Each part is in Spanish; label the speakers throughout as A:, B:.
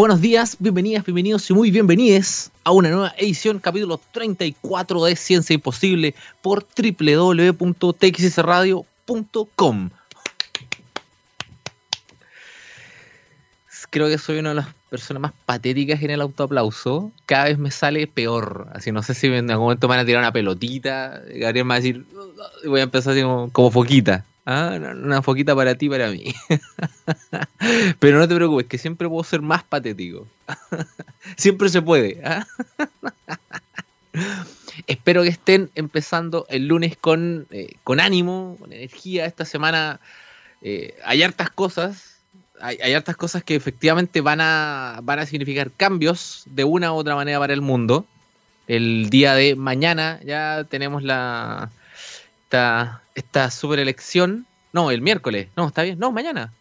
A: buenos días, bienvenidas, bienvenidos y muy bienvenidos a una nueva edición, capítulo 34 de Ciencia Imposible por www.txsradio.com. Creo que soy una de las personas más patéticas en el autoaplauso. Cada vez me sale peor. Así no sé si en algún momento me van a tirar una pelotita. Gabriel me va a decir, voy a empezar así como, como foquita. ¿Ah? Una foquita para ti, para mí. Pero no te preocupes, que siempre puedo ser más patético. siempre se puede. ¿ah? Espero que estén empezando el lunes con, eh, con ánimo, con energía. Esta semana eh, hay hartas cosas. Hay, hay, hartas cosas que efectivamente van a, van a significar cambios de una u otra manera para el mundo. El día de mañana ya tenemos la, esta, esta super elección. No, el miércoles. No, está bien. No, mañana.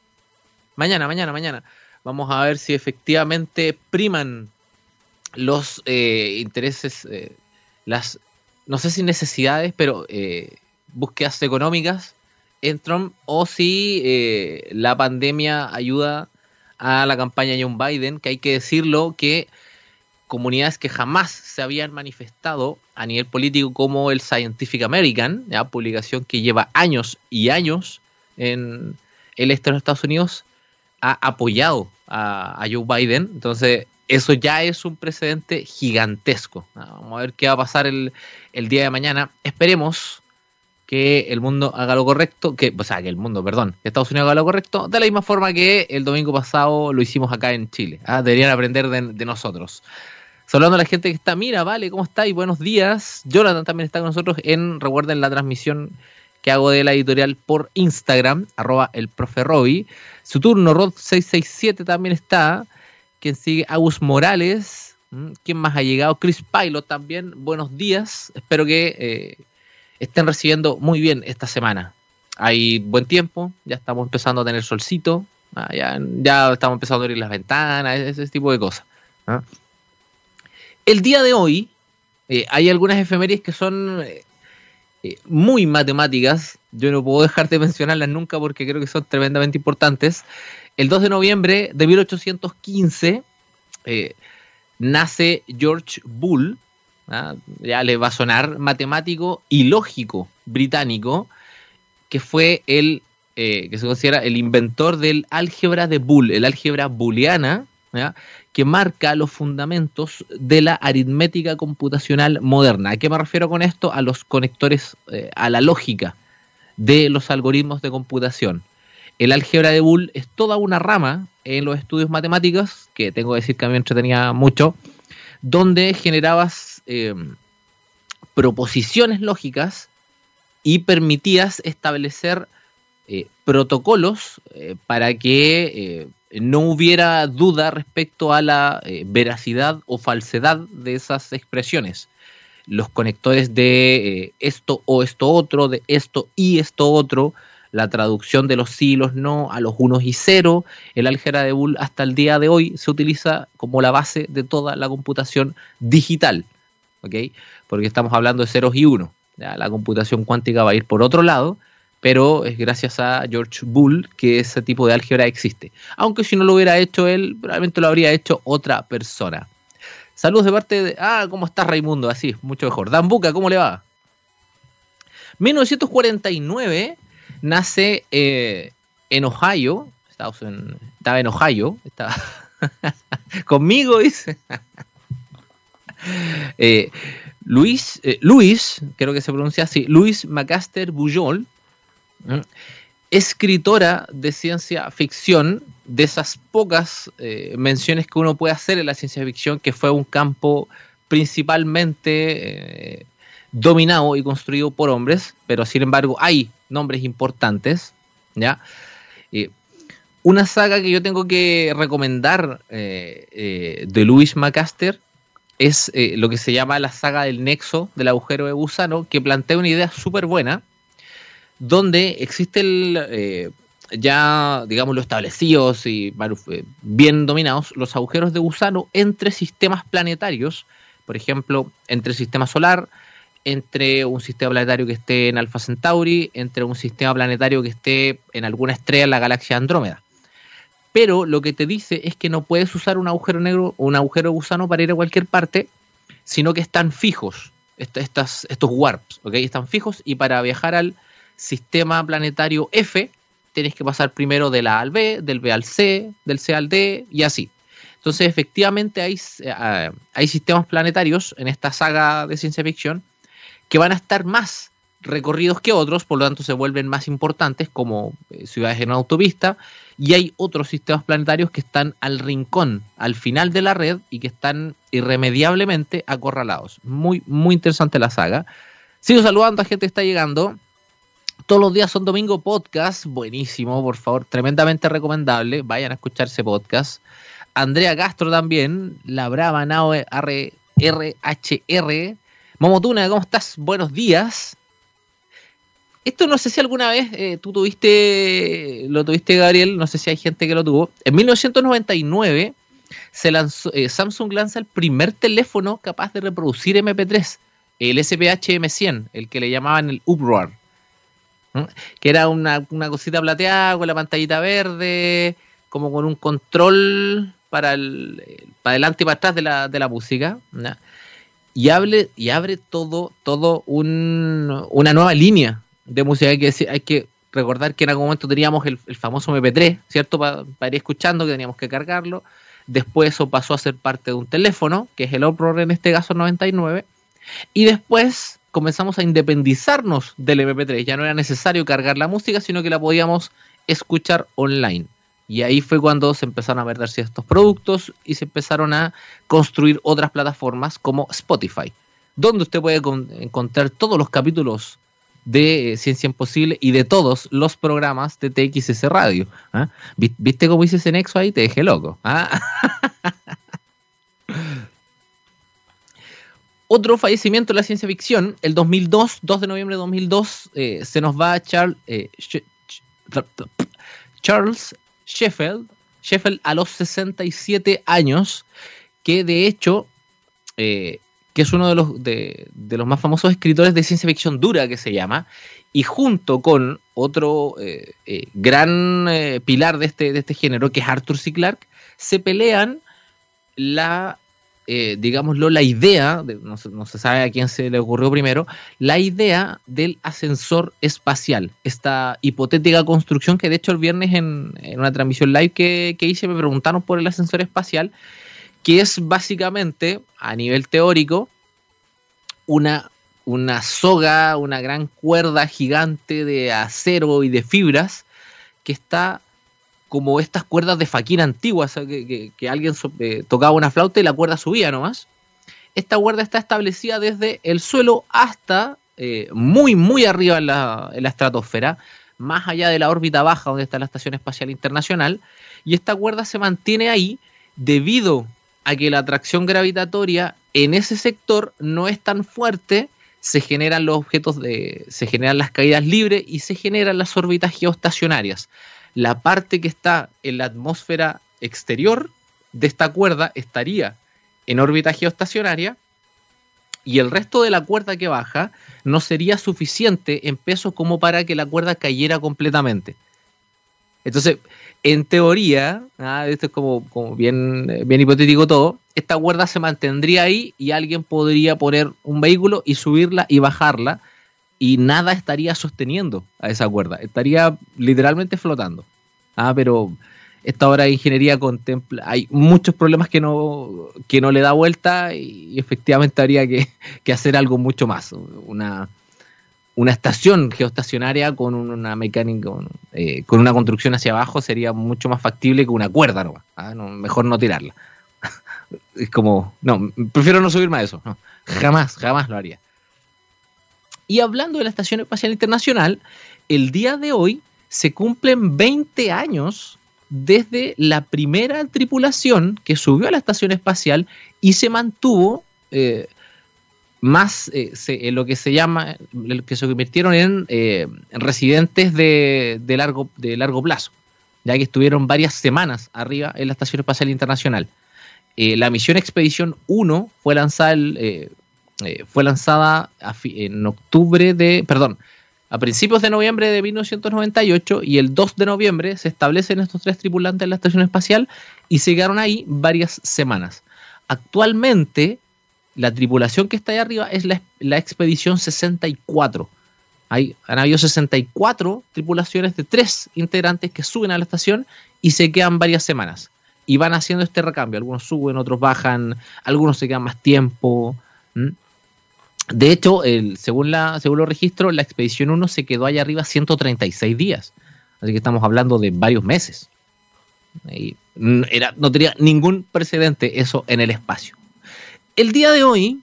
A: Mañana, mañana, mañana. Vamos a ver si efectivamente priman los eh, intereses, eh, las, no sé si necesidades, pero eh, búsquedas económicas en Trump o si eh, la pandemia ayuda a la campaña de John Biden, que hay que decirlo que comunidades que jamás se habían manifestado a nivel político como el Scientific American, ¿ya? publicación que lleva años y años en el este de los Estados Unidos, ha apoyado a, Joe Biden. Entonces, eso ya es un precedente gigantesco. Vamos a ver qué va a pasar el, día de mañana. Esperemos que el mundo haga lo correcto, que, o sea, que el mundo, perdón, que Estados Unidos haga lo correcto, de la misma forma que el domingo pasado lo hicimos acá en Chile. ¿ah? Deberían aprender de, de nosotros. Saludando a la gente que está, mira, vale, ¿cómo está? Y buenos días. Jonathan también está con nosotros en, recuerden, la transmisión que hago de la editorial por Instagram, arroba el profe Roby. Su turno, Rod667 también está. Quien sigue, Agus Morales. ¿Quién más ha llegado? Chris Pilot también. Buenos días. Espero que eh, estén recibiendo muy bien esta semana. Hay buen tiempo, ya estamos empezando a tener solcito, ah, ya, estamos empezando a abrir las ventanas, ese, ese tipo de cosas. ¿ah? El día de hoy eh, hay algunas efemérides que son eh, muy matemáticas. Yo no puedo dejar de mencionarlas nunca porque creo que son tremendamente importantes. El 2 de noviembre de 1815 eh, nace George Bull, ¿ah? ya le va a sonar matemático y lógico británico, que fue el que se considera el inventor del álgebra de Bull, el álgebra booleana. Que marca los fundamentos de la aritmética computacional moderna. ¿A qué me refiero con esto? A los conectores, eh, a la lógica de los algoritmos de computación. El álgebra de Boole es toda una rama en los estudios matemáticos, que tengo que decir que a mí me entretenía mucho, donde generabas eh, proposiciones lógicas y permitías establecer eh, protocolos para que no hubiera duda respecto a la eh, veracidad o falsedad de esas expresiones. Los conectores de eh, esto o esto otro, de esto y esto otro, la traducción de los sí y los no a los unos y cero, el álgebra de Boole hasta el día de hoy se utiliza como la base de toda la computación digital, ¿ok? Porque estamos hablando de ceros y uno. La computación cuántica va a ir por otro lado, pero es gracias a George Bull que ese tipo de álgebra existe. Aunque si no lo hubiera hecho él, probablemente lo habría hecho otra persona. Saludos de parte de... Ah, ¿cómo estás Raimundo? Así, mucho mejor. Dan Buca, ¿cómo le va? 1949 nace eh, en Ohio, en, estaba en Ohio, estaba conmigo, dice. eh, Luis, eh, Luis, creo que se pronuncia así, Luis Macaster Bujol, escritora de ciencia ficción, de esas pocas eh, menciones que uno puede hacer en la ciencia ficción, que fue un campo principalmente eh, dominado y construido por hombres, pero sin embargo hay nombres importantes, ¿ya? Eh, una saga que yo tengo que recomendar de Louis Macaster es lo que se llama la saga del nexo del agujero de gusano, que plantea una idea súper buena, donde existe el, eh, ya, digamos, los establecidos y bien dominados los agujeros de gusano entre sistemas planetarios, por ejemplo, entre el sistema solar, entre un sistema planetario que esté en Alpha Centauri, entre un sistema planetario que esté en alguna estrella en la galaxia Andrómeda. pero lo que te dice es que no puedes usar un agujero negro o un agujero gusano para ir a cualquier parte, sino que están fijos, estos warps, ¿ok? Están fijos y para viajar al sistema planetario F, tienes que pasar primero de la A al B, del B al C, del C al D y así. Entonces, efectivamente, hay, eh, hay sistemas planetarios en esta saga de ciencia ficción que van a estar más recorridos que otros, por lo tanto se vuelven más importantes como eh, ciudades en autopista, y hay otros sistemas planetarios que están al rincón, al final de la red y que están irremediablemente acorralados. Muy, muy interesante la saga. Sigo saludando a gente que está llegando. Todos los días son domingo podcast, buenísimo, por favor, tremendamente recomendable. Vayan a escuchar ese podcast. Andrea Castro también, la Brava Nao RHR. Momotuna, ¿cómo estás? Buenos días. Esto no sé si alguna vez eh, tú tuviste, lo tuviste Gabriel, no sé si hay gente que lo tuvo. En 1999 se lanzó, eh, Samsung lanza el primer teléfono capaz de reproducir MP3, el SPH M100, el que le llamaban el Uproar, que era una, cosita plateada con la pantallita verde, como con un control para, el, para adelante y para atrás de la, de la música. Y, y abre todo, todo un, una nueva línea de música. Hay que, hay que recordar que en algún momento teníamos el, famoso MP3, ¿cierto? Para, ir escuchando, que teníamos que cargarlo. Después eso pasó a ser parte de un teléfono, que es el Uproar en este caso 99. Y después comenzamos a independizarnos del MP3. Ya no era necesario cargar la música, sino que la podíamos escuchar online. Y ahí fue cuando se empezaron a vender ciertos productos y se empezaron a construir otras plataformas como Spotify, donde usted puede encontrar todos los capítulos de Ciencia Imposible y de todos los programas de TXS Radio. ¿ah? ¿Viste cómo hice ese nexo ahí? Te dejé loco. ¿ah? Otro fallecimiento de la ciencia ficción, el 2002, 2 de noviembre de 2002, eh, se nos va Charles, eh, Charles Sheffield, Sheffield a los 67 años, que de hecho eh, que es uno de los, de, los más famosos escritores de ciencia ficción dura que se llama, y junto con otro eh, gran pilar de este, de este género, que es Arthur C. Clarke, se pelean la, digámoslo, la idea, no, se, sabe a quién se le ocurrió primero, la idea del ascensor espacial, esta hipotética construcción que de hecho el viernes en, una transmisión live que, que hice me preguntaron por el ascensor espacial que es básicamente, a nivel teórico, una, una soga, una gran cuerda gigante de acero y de fibras que está como estas cuerdas de faquina antiguas, que, alguien eh, tocaba una flauta y la cuerda subía nomás. Esta cuerda está establecida desde el suelo hasta eh, muy, muy arriba en la, en la estratosfera, más allá de la órbita baja donde está la Estación Espacial Internacional, y esta cuerda se mantiene ahí debido a que la atracción gravitatoria en ese sector no es tan fuerte, se generan los objetos de, se generan las caídas libres y se generan las órbitas geoestacionarias. La parte que está en la atmósfera exterior de esta cuerda estaría en órbita geoestacionaria y el resto de la cuerda que baja no sería suficiente en peso como para que la cuerda cayera completamente. Entonces, en teoría, ¿ah? esto es como, bien, bien hipotético todo, esta cuerda se mantendría ahí y alguien podría poner un vehículo y subirla y bajarla y nada estaría sosteniendo a esa cuerda, estaría literalmente flotando. Ah, pero esta hora de ingeniería contempla, hay muchos problemas que no, que no le da vuelta y efectivamente habría que, que hacer algo mucho más, una, una estación geoestacionaria con una mecánica, eh, con una construcción hacia abajo sería mucho más factible que una cuerda ¿ah? no, mejor no tirarla. es como, no, prefiero no subirme a eso. jamás, jamás lo haría. Y hablando de la Estación Espacial Internacional, el día de hoy se cumplen 20 años desde la primera tripulación que subió a la estación espacial y se mantuvo eh, más eh, en lo que se llama, que se convirtieron en, eh, residentes de, largo, de largo plazo, ya que estuvieron varias semanas arriba en la Estación Espacial Internacional. La misión Expedición 1 fue lanzada, fue lanzada en octubre de, perdón, a principios de noviembre de 1998 y el 2 de noviembre se establecen estos tres tripulantes en la estación espacial y se quedaron ahí varias semanas. Actualmente, la tripulación que está ahí arriba es la, la expedición 64. Hay, han habido 64 tripulaciones de tres integrantes que suben a la estación y se quedan varias semanas. Y van haciendo este recambio. Algunos suben, otros bajan, algunos se quedan más tiempo. De hecho, el, según, los registros, la expedición 1 se quedó allá arriba 136 días. Así que estamos hablando de varios meses. Era, no tenía ningún precedente eso en el espacio. El día de hoy,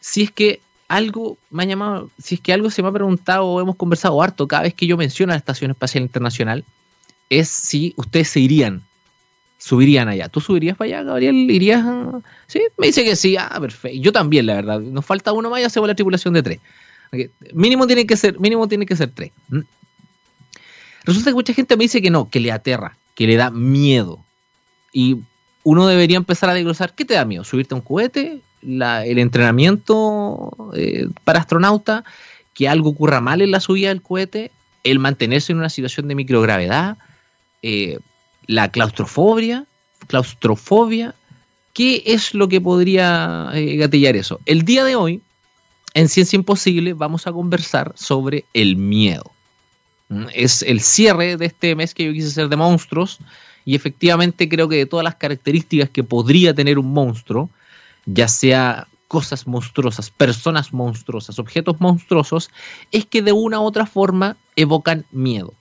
A: si es que algo me ha llamado, si es que algo se me ha preguntado o hemos conversado harto cada vez que yo menciono la Estación Espacial Internacional, es si ustedes se irían subirían allá. ¿Tú subirías para allá, Gabriel? ¿Irías? Sí, me dice que sí. Ah, perfecto. Yo también, la verdad. Nos falta uno más y hacemos la tripulación de tres. Mínimo tiene que ser, mínimo tiene que ser tres. ¿Mm? Resulta que mucha gente me dice que no, que le aterra, que le da miedo. Y uno debería empezar a desglosar, ¿qué te da miedo? ¿Subirte a un cohete? ¿El entrenamiento eh, para astronauta? ¿Que algo ocurra mal en la subida del cohete? ¿El mantenerse en una situación de microgravedad? Eh, la claustrofobia, claustrofobia, ¿qué es lo que podría eh, gatillar eso? El día de hoy, en Ciencia Imposible, vamos a conversar sobre el miedo. ¿Mm? Es el cierre de este mes que yo quise hacer de monstruos y efectivamente creo que de todas las características que podría tener un monstruo, ya sea cosas monstruosas, personas monstruosas, objetos monstruosos, es que de una u otra forma evocan miedo.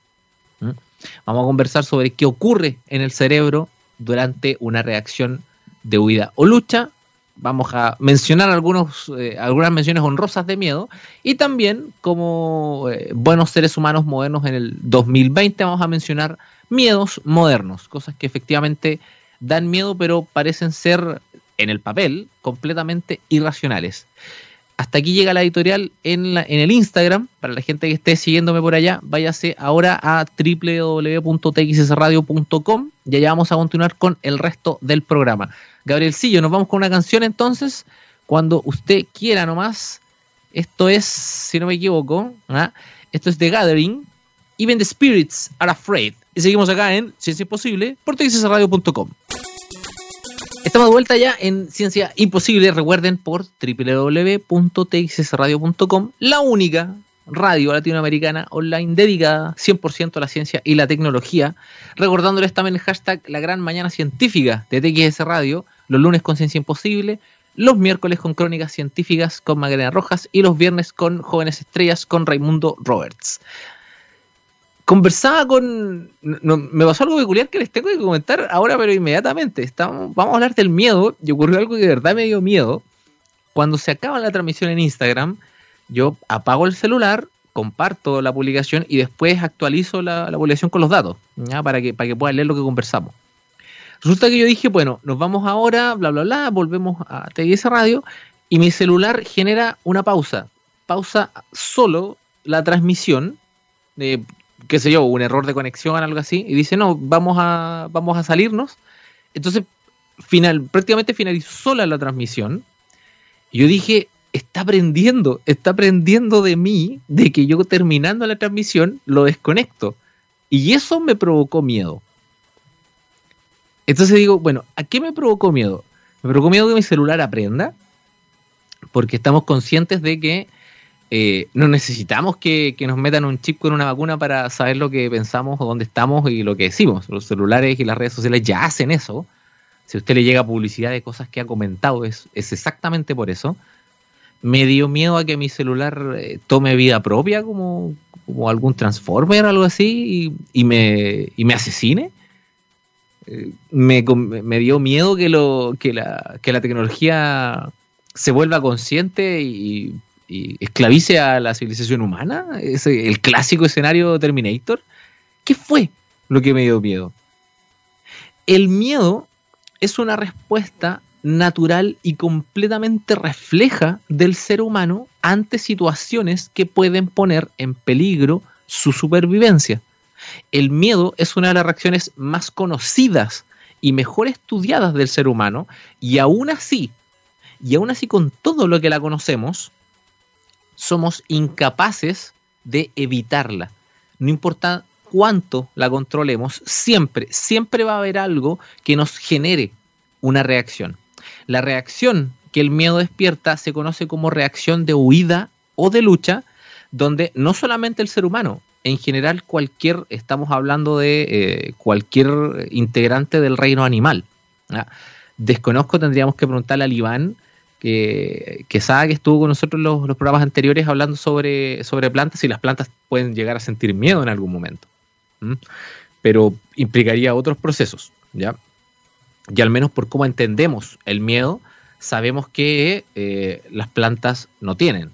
A: Vamos a conversar sobre qué ocurre en el cerebro durante una reacción de huida o lucha. Vamos a mencionar algunos, eh, algunas menciones honrosas de miedo y también como eh, buenos seres humanos modernos en el 2020 vamos a mencionar miedos modernos, cosas que efectivamente dan miedo pero parecen ser en el papel completamente irracionales. Hasta aquí llega la editorial en, el Instagram. Para la gente que esté siguiéndome por allá, váyase ahora a www.txsradio.com y allá vamos a continuar con el resto del programa. Gabriel Sillo, nos vamos con una canción entonces. Cuando usted quiera nomás. Esto es, si no me equivoco, ¿ah? esto es The Gathering. Even the Spirits Are Afraid. Y seguimos acá en Si es Imposible por txsradio.com. De vuelta ya en Ciencia Imposible. Recuerden por www.txsradio.com, la única radio latinoamericana online dedicada 100% a la ciencia y la tecnología. Recordándoles también el hashtag La Gran Mañana Científica de TXS Radio, los lunes con Ciencia Imposible, los miércoles con Crónicas Científicas con Magdalena Rojas y los viernes con Jóvenes Estrellas con Raimundo Roberts conversaba con. me pasó algo peculiar que les tengo que comentar ahora, pero inmediatamente. Estamos, vamos a hablar del miedo. Y ocurrió algo que de verdad me dio miedo. Cuando se acaba la transmisión en Instagram, yo apago el celular, comparto la publicación y después actualizo la, publicación con los datos. Para, que, para que puedan leer lo que conversamos. Resulta que yo dije, bueno, nos vamos ahora, bla, bla, bla, volvemos a TGS Radio y mi celular genera una pausa. Pausa solo la transmisión, de qué sé yo, un error de conexión, algo así, y dice, no, vamos a, vamos a salirnos. Entonces, final, prácticamente finalizó la transmisión. Yo dije, está aprendiendo, está aprendiendo de mí, de que yo terminando la transmisión lo desconecto. Y eso me provocó miedo. Entonces digo, bueno, ¿a qué me provocó miedo? Me provocó miedo que mi celular aprenda, porque estamos conscientes de que eh, no necesitamos que, nos metan un chip con una vacuna para saber lo que pensamos o dónde estamos y lo que decimos. Los celulares y las redes sociales ya hacen eso. Si a usted le llega publicidad de cosas que ha comentado, es, es exactamente por eso. Me dio miedo a que mi celular eh, tome vida propia como, como algún Transformer o algo así y, me, y me asesine. Eh, me, me, dio miedo que, lo, que, la, que la tecnología se vuelva consciente y y esclavice a la civilización humana, ese, el clásico escenario Terminator. ¿Qué fue lo que me dio miedo? El miedo es una respuesta natural y completamente refleja del ser humano ante situaciones que pueden poner en peligro su supervivencia. El miedo es una de las reacciones más conocidas y mejor estudiadas del ser humano y aún así, y aún así con todo lo que la conocemos, somos incapaces de evitarla. No importa cuánto la controlemos, siempre, siempre va a haber algo que nos genere una reacción. La reacción que el miedo despierta se conoce como reacción de huida o de lucha, donde no solamente el ser humano, en general cualquier, estamos hablando de eh, cualquier integrante del reino animal. Desconozco, tendríamos que preguntarle al Iván, que, que sabe que estuvo con nosotros en los, los, programas anteriores hablando sobre, sobre plantas y las plantas pueden llegar a sentir miedo en algún momento. Pero implicaría otros procesos, ¿ya? Y al menos por cómo entendemos el miedo, sabemos que eh, las plantas no tienen.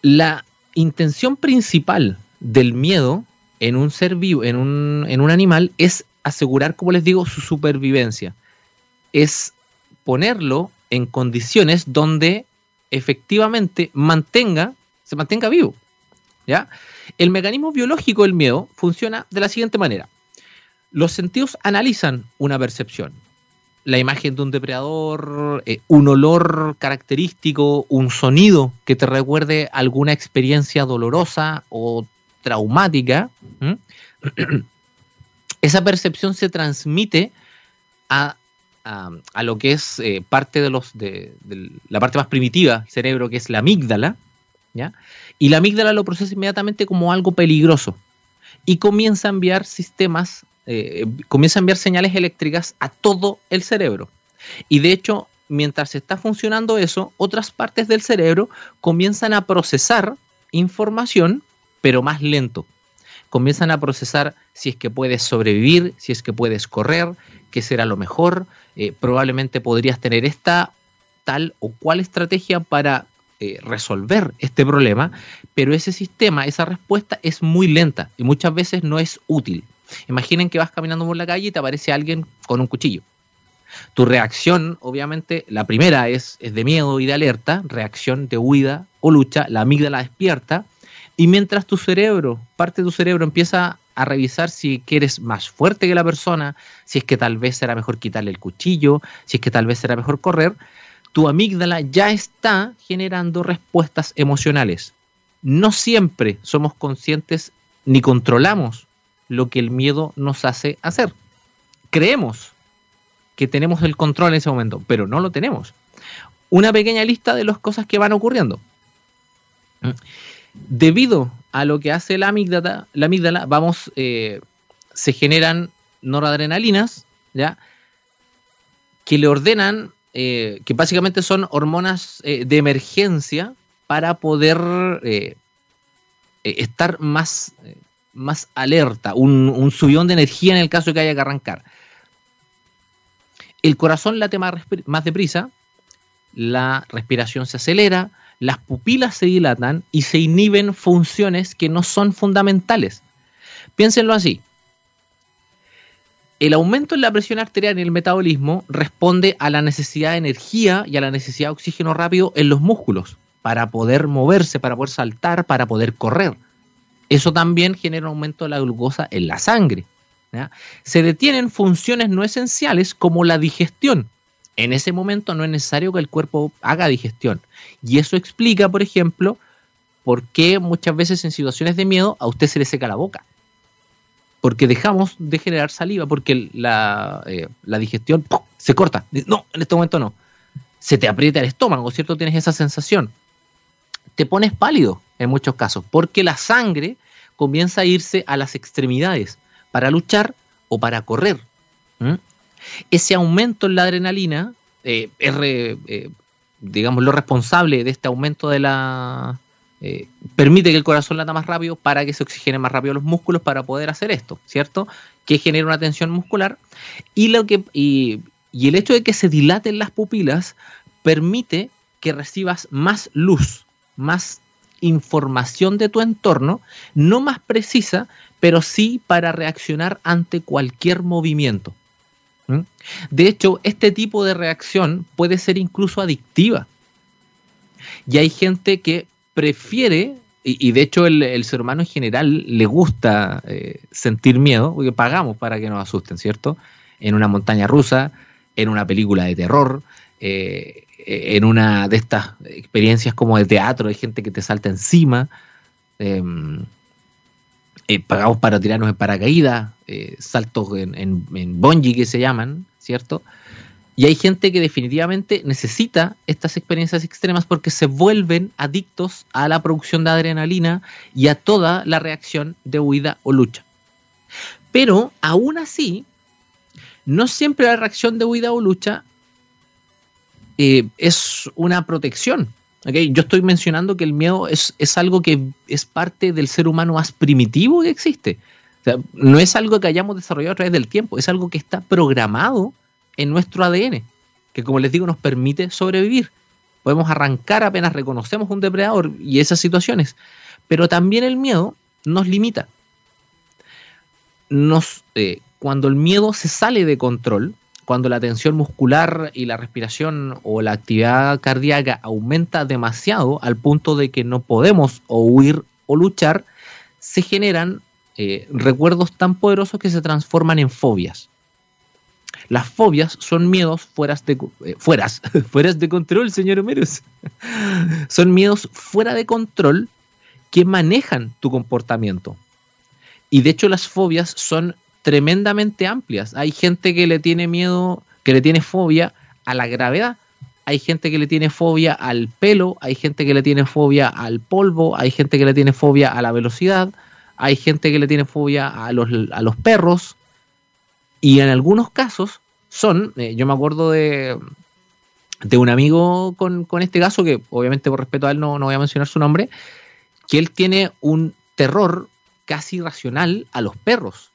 A: La intención principal del miedo en un ser vivo, en un, en un animal, es asegurar, como les digo, su supervivencia. Es ponerlo en condiciones donde efectivamente mantenga, se mantenga vivo. ¿Ya? El mecanismo biológico del miedo funciona de la siguiente manera. Los sentidos analizan una percepción la imagen de un depredador, eh, un olor característico, un sonido que te recuerde alguna experiencia dolorosa o traumática, esa percepción se transmite a, lo que es eh, parte de los de, la parte más primitiva del cerebro, que es la amígdala, ¿ya? y la amígdala lo procesa inmediatamente como algo peligroso y comienza a enviar sistemas eh, comienza a enviar señales eléctricas a todo el cerebro. Y de hecho, mientras está funcionando eso, otras partes del cerebro comienzan a procesar información, pero más lento. Comienzan a procesar si es que puedes sobrevivir, si es que puedes correr, qué será lo mejor. Eh, probablemente podrías tener esta tal o cual estrategia para eh, resolver este problema, pero ese sistema, esa respuesta es muy lenta y muchas veces no es útil. Imaginen que vas caminando por la calle y te aparece alguien con un cuchillo. Tu reacción, obviamente, la primera es, es de miedo y de alerta, reacción de huida o lucha, la amígdala despierta, y mientras tu cerebro, parte de tu cerebro empieza a revisar si eres más fuerte que la persona, si es que tal vez será mejor quitarle el cuchillo, si es que tal vez será mejor correr, tu amígdala ya está generando respuestas emocionales. No siempre somos conscientes ni controlamos lo que el miedo nos hace hacer. Creemos que tenemos el control en ese momento, pero no lo tenemos. Una pequeña lista de las cosas que van ocurriendo. Debido a lo que hace la amígdala, la amígdala vamos, eh, se generan noradrenalinas, ¿ya? que le ordenan, eh, que básicamente son hormonas eh, de emergencia para poder estar más más alerta, un, un de energía en el caso de que haya que arrancar. El corazón late más, más deprisa, la respiración se acelera, las pupilas se dilatan y se inhiben funciones que no son fundamentales. Piénsenlo así. El aumento en la presión arterial y el metabolismo responde a la necesidad de energía y a la necesidad de oxígeno rápido en los músculos para poder moverse, para poder saltar, para poder correr. Eso también genera un aumento de la glucosa en la sangre. Se detienen funciones no esenciales como la digestión. En ese momento no es necesario que el cuerpo haga digestión. Y eso explica, por ejemplo, por qué muchas veces en situaciones de miedo a usted se le seca la boca. Porque dejamos de generar saliva, porque la, eh, digestión se corta. No, en este momento no. Se te aprieta el estómago, ¿cierto? Tienes esa sensación. Te pones pálido en muchos casos, porque la sangre comienza a irse a las extremidades para luchar o para correr. Ese aumento en la adrenalina eh, es, eh, digamos, lo responsable de este aumento de la... Eh, permite que el corazón lata más rápido para que se oxigene más rápido los músculos para poder hacer esto, ¿cierto? Que genera una tensión muscular y, lo que, y el hecho de que se dilaten las pupilas permite que recibas más luz, más información de tu entorno, no más precisa, pero sí para reaccionar ante cualquier movimiento. De hecho, este tipo de reacción puede ser incluso adictiva. Y hay gente que prefiere, y, de hecho el, ser humano en general le gusta eh, sentir miedo, porque pagamos para que nos asusten, ¿cierto? En una montaña rusa, en una película de terror, eh, en una de estas experiencias como de teatro, hay gente que te salta encima, em, eh, pagamos para tirarnos en paracaídas, eh, saltos en, en, que se llaman, ¿cierto? Y hay gente que definitivamente necesita estas experiencias extremas porque se vuelven adictos a la producción de adrenalina y a toda la reacción de huida o lucha. Pero aún así, no siempre la reacción de huida o lucha eh, es una protección. Yo estoy mencionando que el miedo es, es, algo que es parte del ser humano más primitivo que existe. no es algo que hayamos desarrollado a través del tiempo, es algo que está programado en nuestro ADN, que como les digo nos permite sobrevivir. Podemos arrancar apenas reconocemos un depredador y esas situaciones, pero también el miedo nos limita. Nos, eh, cuando el miedo se sale de control, cuando la tensión muscular y la respiración o la actividad cardíaca aumenta demasiado al punto de que no podemos o huir o luchar, se generan eh, recuerdos tan poderosos que se transforman en fobias. Las fobias son miedos fueras de, eh, de control, señor Homeros. son miedos fuera de control que manejan tu comportamiento. Y de hecho las fobias son tremendamente amplias. Hay gente que le tiene miedo, que le tiene fobia a la gravedad. Hay gente que le tiene fobia al pelo, hay gente que le tiene fobia al polvo, hay gente que le tiene fobia a la velocidad, hay gente que le tiene fobia a los, a los perros, y en algunos casos son, eh, yo me acuerdo de, de un amigo con, este caso, que obviamente por respeto a él no, no voy a mencionar su nombre, que él tiene un terror casi irracional a los perros.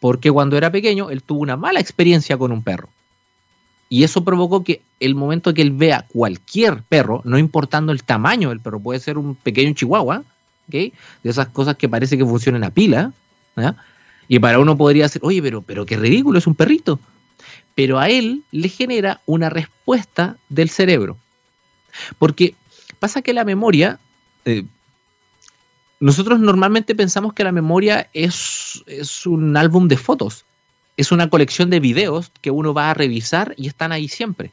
A: Porque cuando era pequeño, él tuvo una mala experiencia con un perro. Y eso provocó que el momento que él vea cualquier perro, no importando el tamaño del perro, puede ser un pequeño chihuahua, de esas cosas que parece que funcionan a pila, y para uno podría ser, oye, pero, pero qué ridículo, es un perrito. Pero a él le genera una respuesta del cerebro. Porque pasa que la memoria, eh, nosotros normalmente pensamos que la memoria es, un álbum de fotos, es una colección de videos que uno va a revisar y están ahí siempre.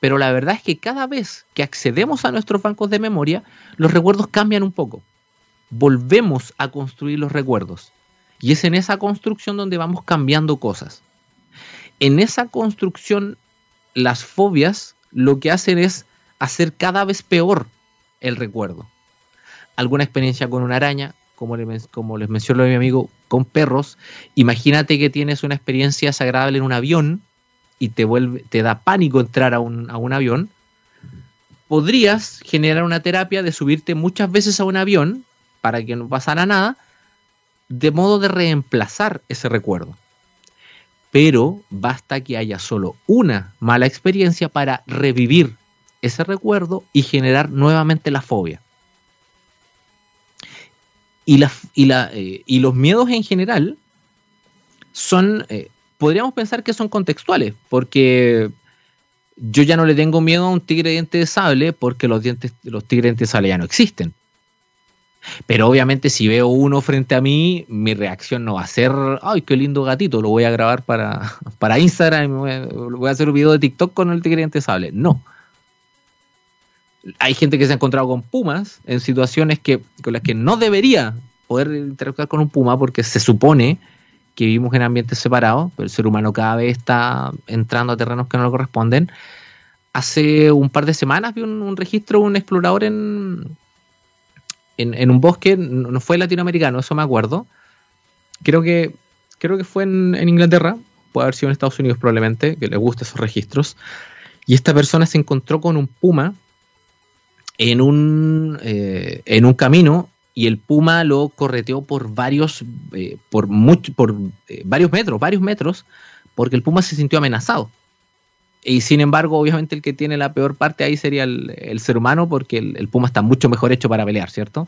A: Pero la verdad es que cada vez que accedemos a nuestros bancos de memoria, los recuerdos cambian un poco. Volvemos a construir los recuerdos. Y es en esa construcción donde vamos cambiando cosas. En esa construcción, las fobias lo que hacen es hacer cada vez peor el recuerdo. Alguna experiencia con una araña, como, como les mencionó mi amigo, con perros. Imagínate que tienes una experiencia desagradable en un avión y te, vuelve, te da pánico entrar a un, a un avión. Podrías generar una terapia de subirte muchas veces a un avión para que no pasara nada de modo de reemplazar ese recuerdo. Pero basta que haya solo una mala experiencia para revivir ese recuerdo y generar nuevamente la fobia. Eh, y los miedos en general son, eh, podríamos pensar que son contextuales, porque yo ya no le tengo miedo a un tigre diente de sable porque los, dientes, los tigres dientes de sable ya no existen. Pero obviamente si veo uno frente a mí, mi reacción no va a ser, ay, qué lindo gatito, lo voy a grabar para, para Instagram, voy a, hacer un video de TikTok con el tigre sable. No. Hay gente que se ha encontrado con pumas en situaciones que, con las que no debería poder interactuar con un puma porque se supone que vivimos en ambientes separados, pero el ser humano cada vez está entrando a terrenos que no le corresponden. Hace un par de semanas vi un, un registro, un explorador en, en, un bosque, no fue latinoamericano, eso me acuerdo. Creo que, creo que fue en, Inglaterra, puede haber sido en Estados Unidos probablemente, que le gusta esos registros. Y esta persona se encontró con un puma en un, eh, en un camino y el puma lo correteó por varios, eh, por, por eh, varios metros, varios metros, porque el puma se sintió amenazado. Y sin embargo, obviamente el que tiene la peor parte ahí sería el, ser humano, porque el, puma está mucho mejor hecho para pelear, ¿cierto?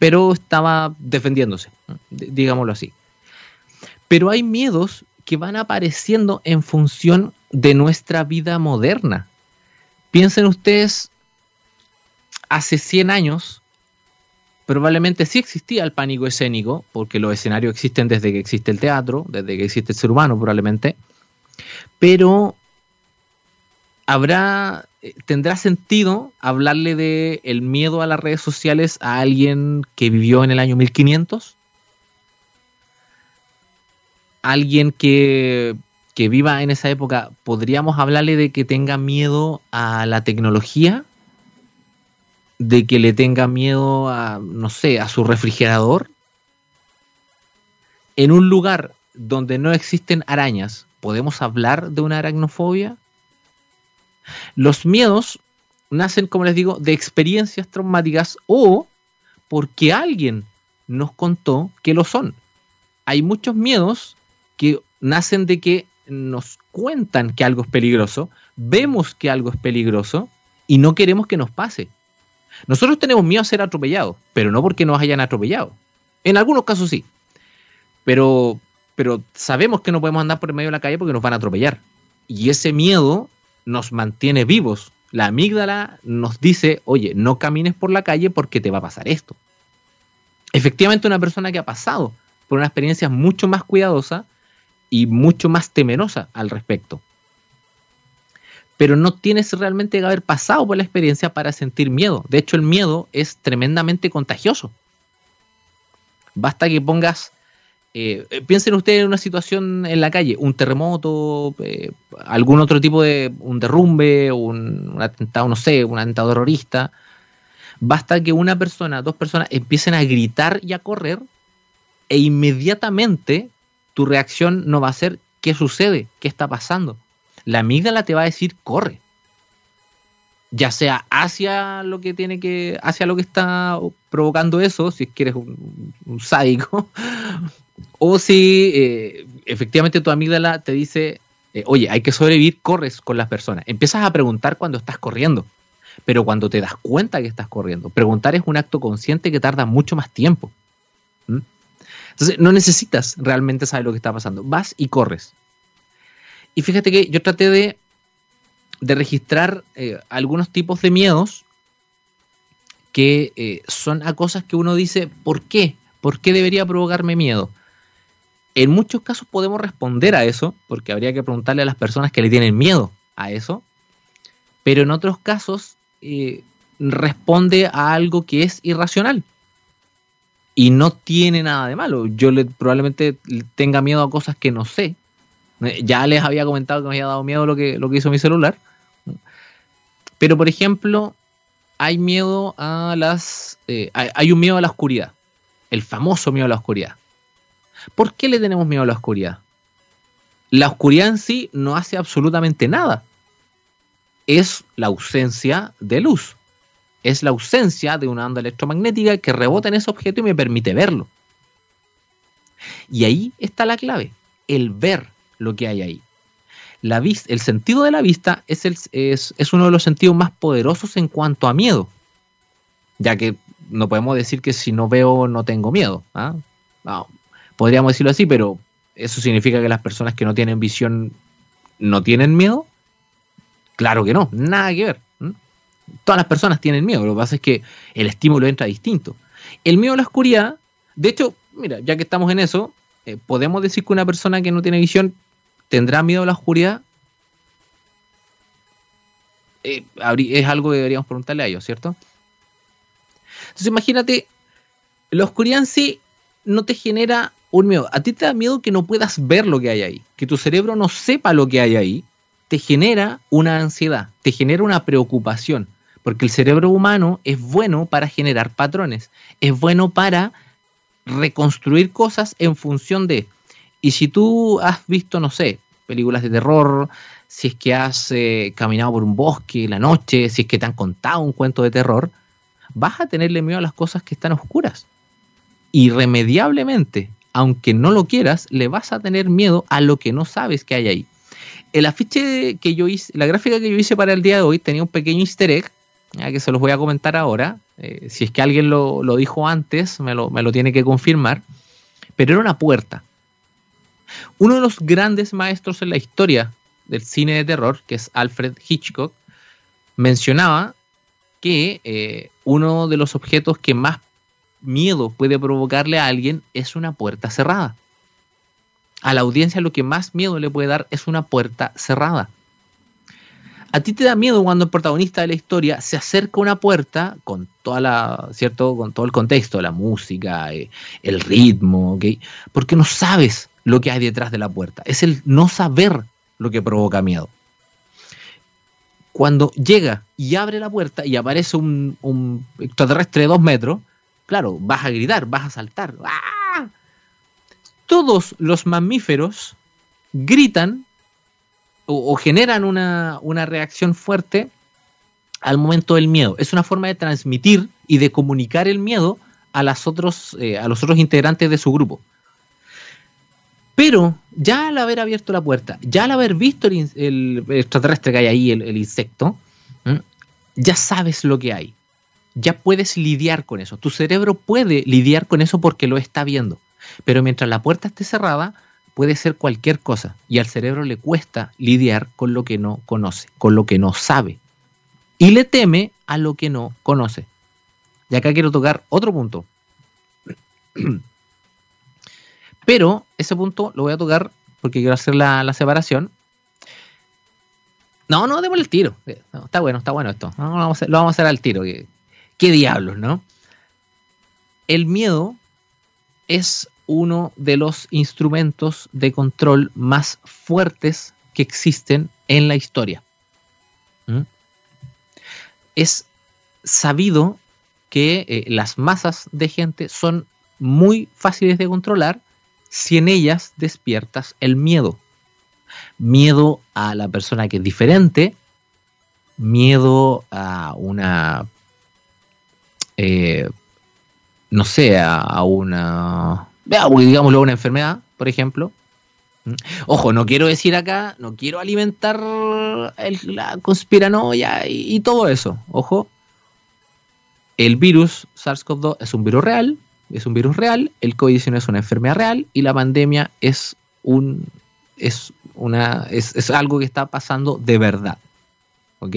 A: Pero estaba defendiéndose, digámoslo así. Pero hay miedos que van apareciendo en función de nuestra vida moderna. Piensen ustedes, hace 100 años, probablemente sí existía el pánico escénico, porque los escenarios existen desde que existe el teatro, desde que existe el ser humano probablemente, pero habrá, eh, tendrá sentido hablarle de el miedo a las redes sociales a alguien que vivió en el año 1500? Alguien que, que viva en esa época, ¿podríamos hablarle de que tenga miedo a la tecnología? ¿De que le tenga miedo a, no sé, a su refrigerador? En un lugar donde no existen arañas, ¿podemos hablar de una aracnofobia? Los miedos nacen, como les digo, de experiencias traumáticas o porque alguien nos contó que lo son. Hay muchos miedos que nacen de que nos cuentan que algo es peligroso, vemos que algo es peligroso y no queremos que nos pase. Nosotros tenemos miedo a ser atropellados, pero no porque nos hayan atropellado. En algunos casos sí. Pero, pero sabemos que no podemos andar por el medio de la calle porque nos van a atropellar. Y ese miedo nos mantiene vivos. La amígdala nos dice, oye, no camines por la calle porque te va a pasar esto. Efectivamente, una persona que ha pasado por una experiencia mucho más cuidadosa y mucho más temerosa al respecto. Pero no tienes realmente que haber pasado por la experiencia para sentir miedo. De hecho, el miedo es tremendamente contagioso. Basta que pongas eh, eh, piensen ustedes en una situación en la calle, un terremoto, eh, algún otro tipo de un derrumbe, un, un, atentado, no sé, un atentado terrorista. Basta que una persona, dos personas empiecen a gritar y a correr e inmediatamente tu reacción no va a ser ¿qué sucede? ¿Qué está pasando? La amígdala te va a decir corre. Ya sea hacia lo que tiene que, hacia lo que está provocando eso, si es que eres un, un sádico, o si eh, efectivamente tu amígdala te dice, eh, oye, hay que sobrevivir, corres con las personas. Empiezas a preguntar cuando estás corriendo, pero cuando te das cuenta que estás corriendo. Preguntar es un acto consciente que tarda mucho más tiempo. Entonces, no necesitas realmente saber lo que está pasando. Vas y corres. Y fíjate que yo traté de, de registrar eh, algunos tipos de miedos que eh, son a cosas que uno dice, ¿por qué? ¿Por qué debería provocarme miedo? En muchos casos podemos responder a eso, porque habría que preguntarle a las personas que le tienen miedo a eso, pero en otros casos eh, responde a algo que es irracional y no tiene nada de malo. Yo le, probablemente tenga miedo a cosas que no sé. Eh, ya les había comentado que me había dado miedo lo que, lo que hizo mi celular. Pero, por ejemplo, hay miedo a las. Eh, hay, hay un miedo a la oscuridad. El famoso miedo a la oscuridad. ¿Por qué le tenemos miedo a la oscuridad? La oscuridad en sí no hace absolutamente nada. Es la ausencia de luz. Es la ausencia de una onda electromagnética que rebota en ese objeto y me permite verlo. Y ahí está la clave, el ver lo que hay ahí. La vista, el sentido de la vista es, el, es, es uno de los sentidos más poderosos en cuanto a miedo, ya que no podemos decir que si no veo no tengo miedo. ¿ah? No, podríamos decirlo así, pero ¿eso significa que las personas que no tienen visión no tienen miedo? Claro que no, nada que ver. Todas las personas tienen miedo, lo que pasa es que el estímulo entra distinto. El miedo a la oscuridad, de hecho, mira, ya que estamos en eso, eh, podemos decir que una persona que no tiene visión tendrá miedo a la oscuridad. Eh, es algo que deberíamos preguntarle a ellos, ¿cierto? Entonces imagínate, la oscuridad en sí no te genera un miedo. A ti te da miedo que no puedas ver lo que hay ahí, que tu cerebro no sepa lo que hay ahí. Te genera una ansiedad, te genera una preocupación, porque el cerebro humano es bueno para generar patrones, es bueno para reconstruir cosas en función de. Y si tú has visto, no sé, películas de terror, si es que has eh, caminado por un bosque la noche, si es que te han contado un cuento de terror, vas a tenerle miedo a las cosas que están oscuras. Irremediablemente, aunque no lo quieras, le vas a tener miedo a lo que no sabes que hay ahí. El afiche que yo hice, la gráfica que yo hice para el día de hoy tenía un pequeño easter egg, ya que se los voy a comentar ahora. Eh, si es que alguien lo, lo dijo antes, me me lo tiene que confirmar. Pero era una puerta. Uno de los grandes maestros en la historia del cine de terror, que es Alfred Hitchcock, mencionaba que eh, uno de los objetos que más miedo puede provocarle a alguien es una puerta cerrada. A la audiencia lo que más miedo le puede dar es una puerta cerrada. A ti te da miedo cuando el protagonista de la historia se acerca a una puerta con toda la, ¿cierto? Con todo el contexto, la música, eh, el ritmo, ¿ok? Porque no sabes lo que hay detrás de la puerta. Es el no saber lo que provoca miedo. Cuando llega y abre la puerta y aparece un, extraterrestre de dos metros, claro, vas a gritar, vas a saltar. ¡Ah! Todos los mamíferos gritan o, generan una, reacción fuerte al momento del miedo. Es una forma de transmitir y de comunicar el miedo a, las otros, eh, a los otros integrantes de su grupo. Pero ya al haber abierto la puerta, ya al haber visto el, extraterrestre que hay ahí, el, insecto, ya sabes lo que hay. Ya puedes lidiar con eso. Tu cerebro puede lidiar con eso porque lo está viendo. Pero mientras la puerta esté cerrada, puede ser cualquier cosa y al cerebro le cuesta lidiar con lo que no conoce, con lo que no sabe. Y le teme a lo que no conoce. Y acá quiero tocar otro punto. Pero ese punto lo voy a tocar porque quiero hacer la, separación. No, no, démosle el tiro. está bueno, está bueno esto. lo, vamos a, hacer al tiro. ¿Qué, ¿Qué diablos, no? El miedo es uno de los instrumentos de control más fuertes que existen en la historia. ¿Mm? Es sabido que eh, las masas de gente son muy fáciles de controlar si en ellas despiertas el miedo. Miedo a la persona que es diferente, miedo a una, eh, no sé, a una digámoslo, una enfermedad, por ejemplo. ¿Mm? Ojo, no quiero decir acá, no quiero alimentar la conspiranoia y, todo eso. Ojo, el virus SARS-CoV-2 es un virus real, es un virus real, el COVID-19 es una enfermedad real y la pandemia es un es una es, algo que está pasando de verdad. ¿Ok?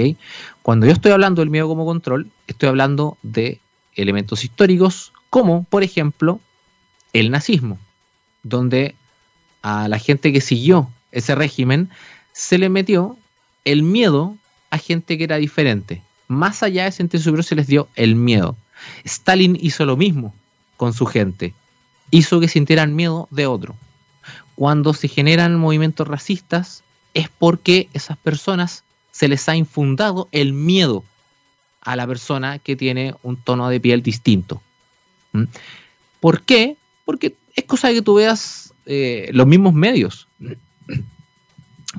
A: Cuando yo estoy hablando del miedo como control, estoy hablando de elementos históricos como, por ejemplo, el nazismo, donde a la gente que siguió ese régimen se le metió el miedo a gente que era diferente. Más allá de sentir superior se les dio el miedo. Stalin hizo lo mismo con su gente. Hizo que sintieran miedo de otro. Cuando se generan movimientos racistas es porque esas personas se les ha infundado el miedo a la persona que tiene un tono de piel distinto. ¿Mm? ¿Por qué? porque es cosa de que tú veas eh, los mismos medios.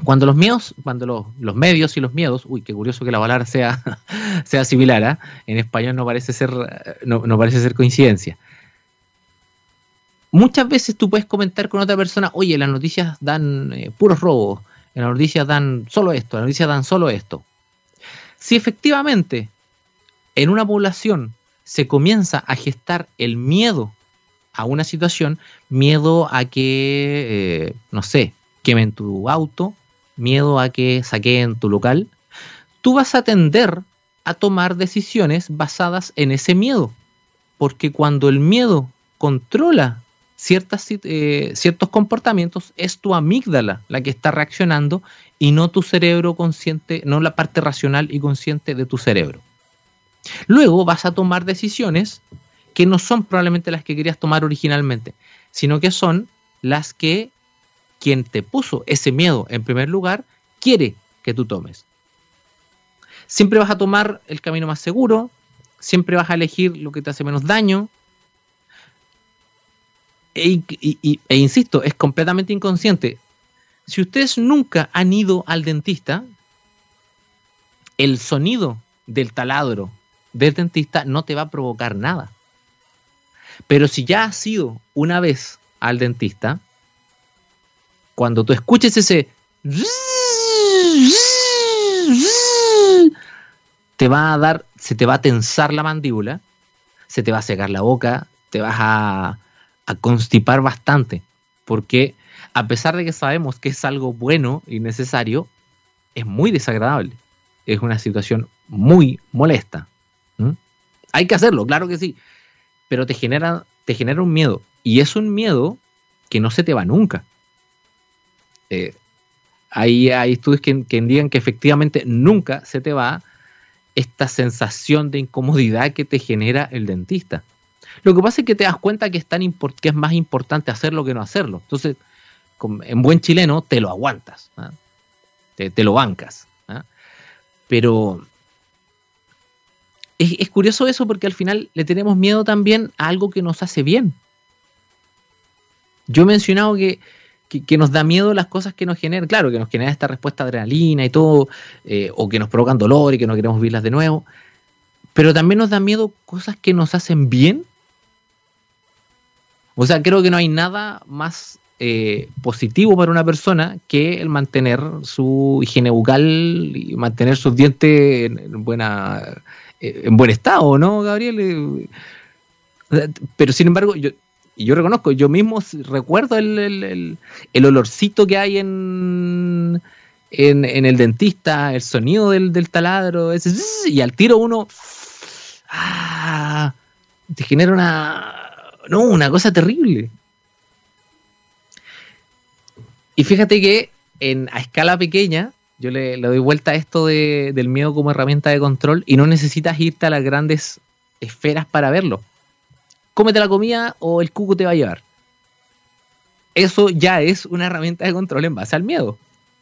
A: Cuando los miedos, cuando los, medios y los miedos, uy, qué curioso que la palabra sea, sea similar, ¿ah? en español no parece ser, no, parece ser coincidencia. Muchas veces tú puedes comentar con otra persona, oye, las noticias dan eh, puros robos, las noticias dan solo esto, las noticias dan solo esto. Si efectivamente en una población se comienza a gestar el miedo a una situación, miedo a que, eh, no sé, quemen tu auto, miedo a que saqueen tu local, tú vas a tender a tomar decisiones basadas en ese miedo. Porque cuando el miedo controla ciertas, eh, ciertos comportamientos, es tu amígdala la que está reaccionando y no tu cerebro consciente, no la parte racional y consciente de tu cerebro. Luego vas a tomar decisiones que no son probablemente las que querías tomar originalmente, sino que son las que quien te puso ese miedo en primer lugar quiere que tú tomes. Siempre vas a tomar el camino más seguro, siempre vas a elegir lo que te hace menos daño. E, e insisto, es completamente inconsciente. Si ustedes nunca han ido al dentista, el sonido del taladro del dentista no te va a provocar nada. Pero si ya has ido una vez al dentista, cuando tú escuches ese te va a dar, se te va a tensar la mandíbula, se te va a secar la boca, te vas a, a constipar bastante, porque a pesar de que sabemos que es algo bueno y necesario, es muy desagradable. Es una situación muy molesta. Hay que hacerlo, claro que sí, pero te genera, te genera un miedo. Y es un miedo que no se te va nunca. Eh, hay, hay estudios que, que indican que efectivamente nunca se te va esta sensación de incomodidad que te genera el dentista. Lo que pasa es que te das cuenta que es, tan que es más importante hacerlo que no hacerlo. Entonces, en buen chileno, te lo aguantas, ¿ah? te, lo bancas. ¿ah? Pero es, curioso eso porque al final le tenemos miedo también a algo que nos hace bien. Yo he mencionado que, nos da miedo las cosas que nos generan, claro, que nos genera esta respuesta adrenalina y todo, eh, o que nos provocan dolor y que no queremos vivirlas de nuevo, pero también nos da miedo cosas que nos hacen bien. O sea, creo que no hay nada más eh, positivo para una persona que el mantener su higiene bucal y mantener sus dientes en, buena eh, en buen estado, ¿no, Gabriel? Eh, pero sin embargo, yo, yo reconozco, yo mismo recuerdo el, olorcito que hay en, en, el dentista, el sonido del, taladro, ese, y al tiro uno ah, te genera una, no, una cosa terrible. Y fíjate que en, a escala pequeña, yo le, doy vuelta a esto del miedo como herramienta de control y no necesitas irte a las grandes esferas para verlo. Cómete la comida o el cuco te va a llevar. Eso ya es una herramienta de control en base al miedo.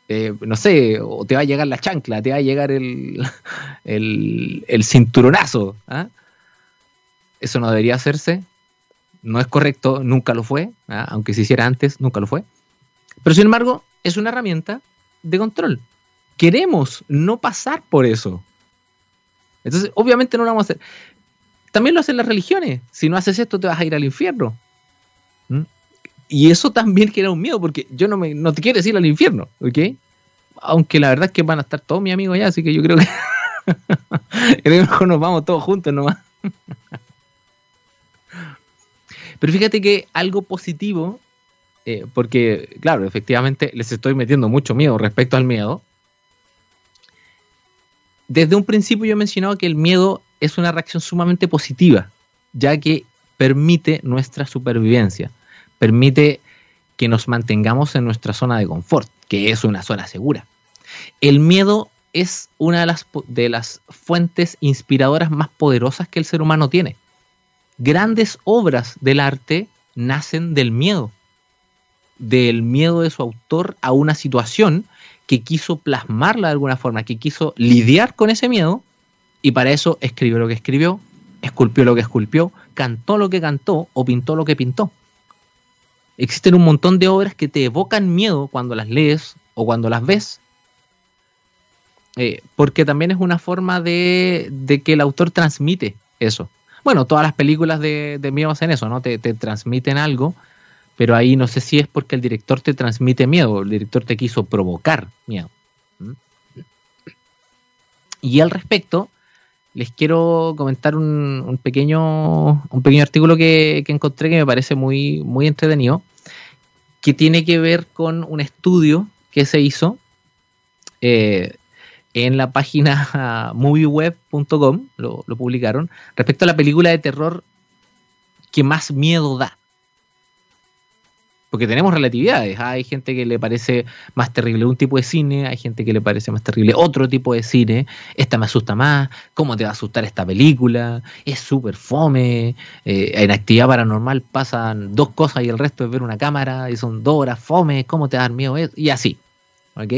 A: Eh, no sé, o te va a llegar la chancla, te va a llegar el, el, cinturonazo. ¿ah? Eso no debería hacerse. No es correcto, nunca lo fue. ¿ah? Aunque se hiciera antes, nunca lo fue. Pero sin embargo, es una herramienta de control. Queremos no pasar por eso. Entonces, obviamente no lo vamos a hacer. También lo hacen las religiones. Si no haces esto, te vas a ir al infierno. ¿Mm? Y eso también genera un miedo, porque yo no, me, no te quiero ir al infierno, ¿ok? Aunque la verdad es que van a estar todos mis amigos allá, así que yo creo que mejor nos vamos todos juntos nomás. Pero fíjate que algo positivo eh, porque, claro, efectivamente les estoy metiendo mucho miedo respecto al miedo. Desde un principio yo he mencionado que el miedo es una reacción sumamente positiva, ya que permite nuestra supervivencia, permite que nos mantengamos en nuestra zona de confort, que es una zona segura. El miedo es una de las, de las fuentes inspiradoras más poderosas que el ser humano tiene. Grandes obras del arte nacen del miedo del miedo de su autor a una situación que quiso plasmarla de alguna forma, que quiso lidiar con ese miedo y para eso escribió lo que escribió, esculpió lo que esculpió, cantó lo que cantó o pintó lo que pintó. Existen un montón de obras que te evocan miedo cuando las lees o cuando las ves, eh, porque también es una forma de, que el autor transmite eso. Bueno, todas las películas de, miedo hacen eso, ¿no? te transmiten algo pero ahí no sé si es porque el director te transmite miedo, el director te quiso provocar miedo. ¿Mm? Y al respecto, les quiero comentar un, pequeño, un pequeño artículo que, encontré que me parece muy, muy entretenido, que tiene que ver con un estudio que se hizo eh, en la página movieweb.com, lo, publicaron, respecto a la película de terror que más miedo da porque tenemos relatividades. Hay gente que le parece más terrible un tipo de cine, hay gente que le parece más terrible otro tipo de cine. Esta me asusta más. ¿Cómo te va a asustar esta película? Es súper fome. Eh, en actividad paranormal pasan dos cosas y el resto es ver una cámara y son dos horas fome. ¿Cómo te va a dar miedo? Y así. ¿Ok?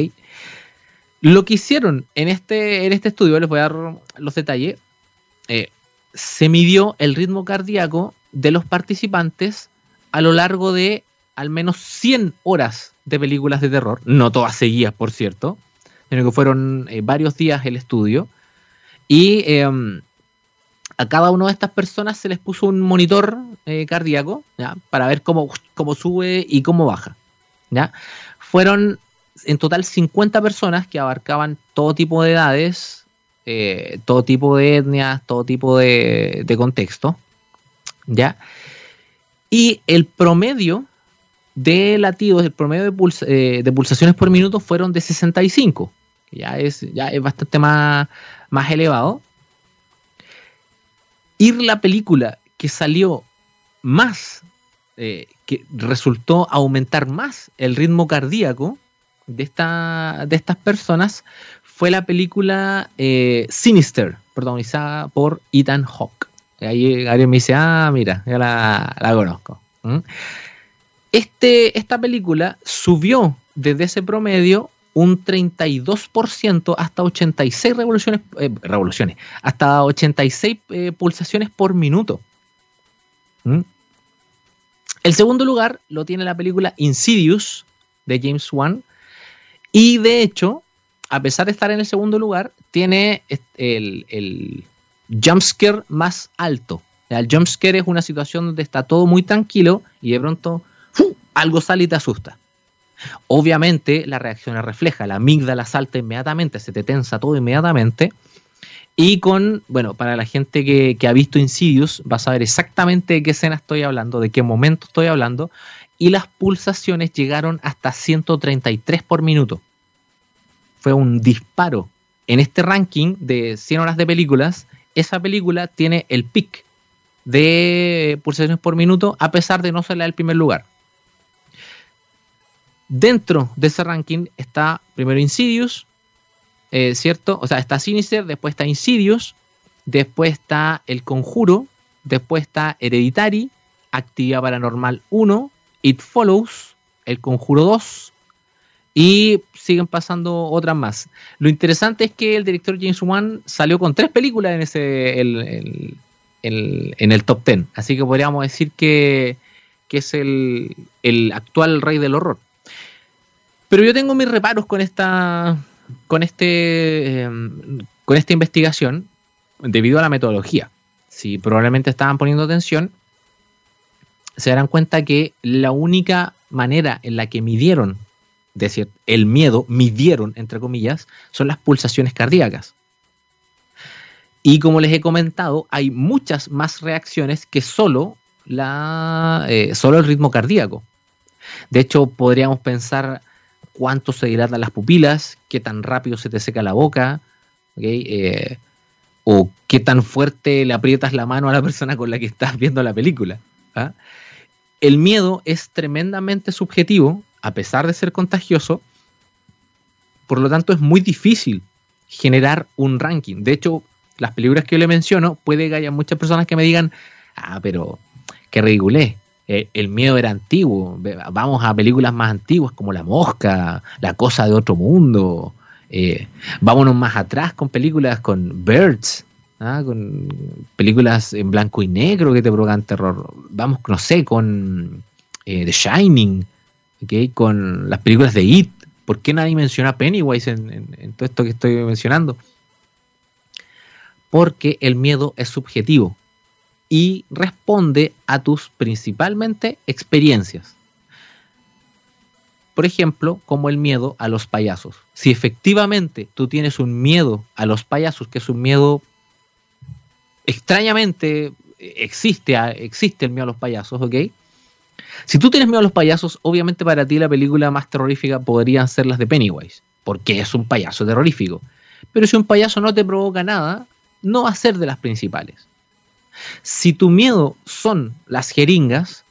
A: Lo que hicieron en este, en este estudio, les voy a dar los detalles. Eh, se midió el ritmo cardíaco de los participantes a lo largo de al menos 100 horas de películas de terror, no todas seguidas, por cierto, sino que fueron eh, varios días el estudio, y em, a cada una de estas personas se les puso un monitor eh, cardíaco. Para ver cómo, cómo sube y cómo baja. Fueron en total 50 personas que abarcaban todo tipo de edades, eh, todo tipo de etnias, todo tipo de, de contexto, ¿ya? Y el promedio de latidos, el promedio de, eh, pulsaciones por minuto fueron de 65, que ya es, ya es bastante más, más elevado. Ir la película que salió más, eh, que resultó aumentar más el ritmo cardíaco, de, esta, de estas personas fue la película eh, Sinister, protagonizada por Ethan Hawke. Ahí alguien me dice, ah, mira, ya la, conozco. Este, esta película subió desde ese promedio un 32% hasta 86 revoluciones, eh, revoluciones, hasta 86 eh, pulsaciones por minuto. El segundo lugar lo tiene la película Insidious de James Wan. Y de hecho, a pesar de estar en el segundo lugar, tiene el, jumpscare más alto. El jumpscare es una situación donde está todo muy tranquilo y de pronto algo sale y te asusta. Obviamente la reacción refleja, la amígdala salta inmediatamente, se te tensa todo inmediatamente. Y con, bueno, para la gente que, que ha visto Insidious, va a saber exactamente de qué escena estoy hablando, de qué momento estoy hablando. Y las pulsaciones llegaron hasta 133 por minuto. Fue un disparo. En este ranking de 100 horas de películas, esa película tiene el pic de pulsaciones por minuto, a pesar de no ser el primer lugar. Dentro de ese ranking está primero Insidious, eh, ¿cierto? O sea, está Sinister, después está Insidious, después está El Conjuro, después está Hereditary, Actividad Paranormal 1, It Follows, El Conjuro 2 y siguen pasando otras más. Lo interesante es que el director James Wan salió con tres películas en ese en el top 10, así que podríamos decir que, que es el, el actual rey del horror. Pero yo tengo mis reparos con esta, con este, em, con esta investigación debido a la metodología. Si probablemente estaban poniendo atención, se darán cuenta que la única manera en la que midieron, decir, el miedo, midieron, entre comillas, son las pulsaciones cardíacas. Y como les he comentado, hay muchas más reacciones que solo, la, eh, solo el ritmo cardíaco. De hecho, podríamos pensar cuánto se dilatan las pupilas, qué tan rápido se te seca la boca, eh, o qué tan fuerte le aprietas la mano a la persona con la que estás viendo la película. ¿ah? El miedo es tremendamente subjetivo, a pesar de ser contagioso, por lo tanto es muy difícil generar un ranking. De hecho, las películas que yo le menciono, puede que haya muchas personas que me digan, ah, pero qué ridiculez, eh, el miedo era antiguo. Vamos a películas más antiguas como La Mosca, La Cosa de Otro Mundo. Eh, vámonos más atrás con películas con Birds, ¿ah? con películas en blanco y negro que te provocan terror. Vamos, no sé, con eh, The Shining, con las películas de It. ¿Por qué nadie menciona Pennywise en todo esto que estoy mencionando? Porque el miedo es subjetivo y responde a tus principalmente experiencias. Por ejemplo, como el miedo a los payasos. Si efectivamente tú tienes un miedo a los payasos, que es un miedo extrañamente existe, existe el miedo a los payasos, ¿ok? Si tú tienes miedo a los payasos, obviamente para ti la película más terrorífica podrían ser las de Pennywise, porque es un payaso terrorífico. Pero si un payaso no te provoca nada, no va a ser de las principales. Si tu miedo son las jeringas,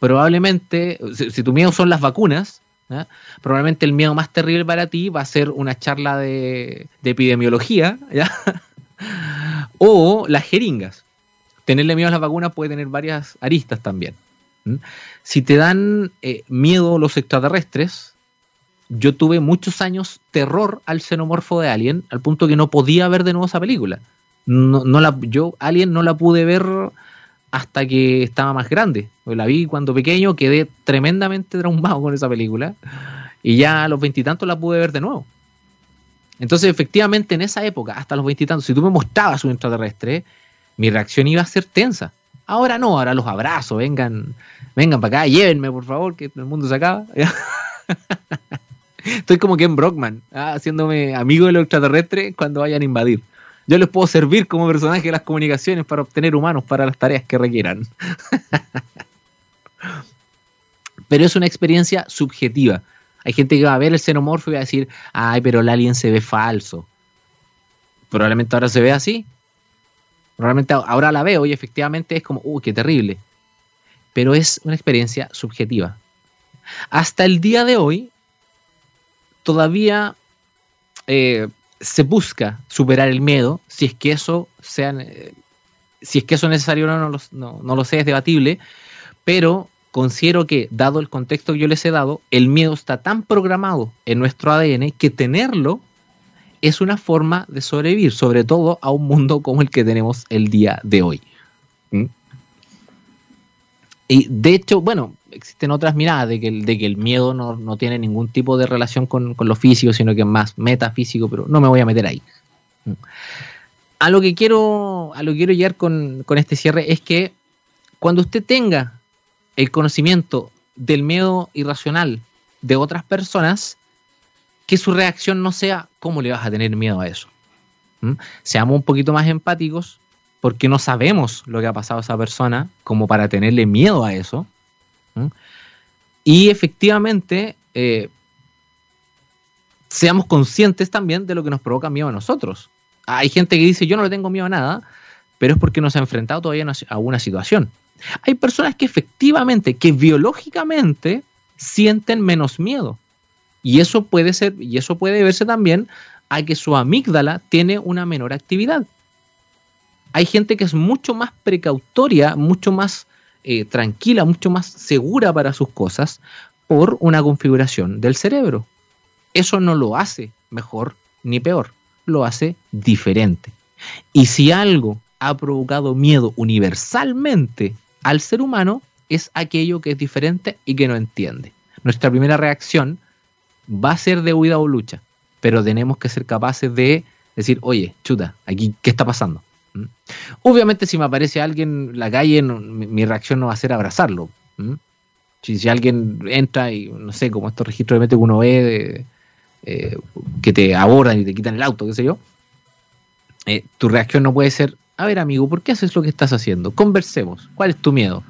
A: probablemente, si, tu miedo son las vacunas, ¿eh? probablemente el miedo más terrible para ti va a ser una charla de, epidemiología, o las jeringas. Tenerle miedo a las vacunas puede tener varias aristas también. Si te dan eh, miedo los extraterrestres, yo tuve muchos años terror al xenomorfo de Alien, al punto que no podía ver de nuevo esa película. No, no la, yo Alien no la pude ver hasta que estaba más grande. La vi cuando pequeño, quedé tremendamente traumado con esa película. Y ya a los veintitantos la pude ver de nuevo. Entonces, efectivamente, en esa época, hasta los veintitantos, si tú me mostrabas un extraterrestre, mi reacción iba a ser tensa. Ahora no, ahora los abrazo, vengan, vengan para acá, llévenme, por favor, que el mundo se acaba. Estoy como Ken Brockman, ¿ah? haciéndome amigo de los extraterrestres cuando vayan a invadir. Yo les puedo servir como personaje de las comunicaciones para obtener humanos para las tareas que requieran. pero es una experiencia subjetiva. Hay gente que va a ver el xenomorfo y va a decir, ay, pero el alien se ve falso. Probablemente ahora se ve así. Probablemente ahora la veo y efectivamente es como, uy, qué terrible. Pero es una experiencia subjetiva. Hasta el día de hoy, todavía eh, se busca superar el miedo, si es que eso sea, eh, si es que eso es necesario o no, no lo, no, no lo sé, es debatible, pero considero que, dado el contexto que yo les he dado, el miedo está tan programado en nuestro ADN que tenerlo es una forma de sobrevivir, sobre todo a un mundo como el que tenemos el día de hoy. ¿Mm? Y de hecho, bueno, existen otras miradas de que, de que el miedo no, no tiene ningún tipo de relación con, con, lo físico, sino que es más metafísico, pero no me voy a meter ahí. ¿Mm? A lo que quiero, a lo que quiero llegar con, con este cierre es que cuando usted tenga el conocimiento del miedo irracional de otras personas, que su reacción no sea cómo le vas a tener miedo a eso. ¿Mm? Seamos un poquito más empáticos porque no sabemos lo que ha pasado a esa persona como para tenerle miedo a eso. ¿Mm? Y efectivamente, eh, seamos conscientes también de lo que nos provoca miedo a nosotros. Hay gente que dice, yo no le tengo miedo a nada, pero es porque no se ha enfrentado todavía a una situación. Hay personas que efectivamente, que biológicamente sienten menos miedo. Y eso puede ser, y eso puede verse también a que su amígdala tiene una menor actividad. Hay gente que es mucho más precautoria, mucho más eh, tranquila, mucho más segura para sus cosas por una configuración del cerebro. Eso no lo hace mejor ni peor, lo hace diferente. Y si algo ha provocado miedo universalmente al ser humano es aquello que es diferente y que no entiende. Nuestra primera reacción va a ser de huida o lucha, pero tenemos que ser capaces de decir, oye, chuta, aquí, ¿qué está pasando? ¿Mm? Obviamente si me aparece alguien en la calle, mi, reacción no va a ser abrazarlo. ¿Mm? Si, alguien entra y, no sé, como estos registros de mente que uno ve, eh, que te abordan y te quitan el auto, qué sé yo, eh, tu reacción no puede ser, a ver amigo, ¿por qué haces lo que estás haciendo? Conversemos, ¿cuál es tu miedo?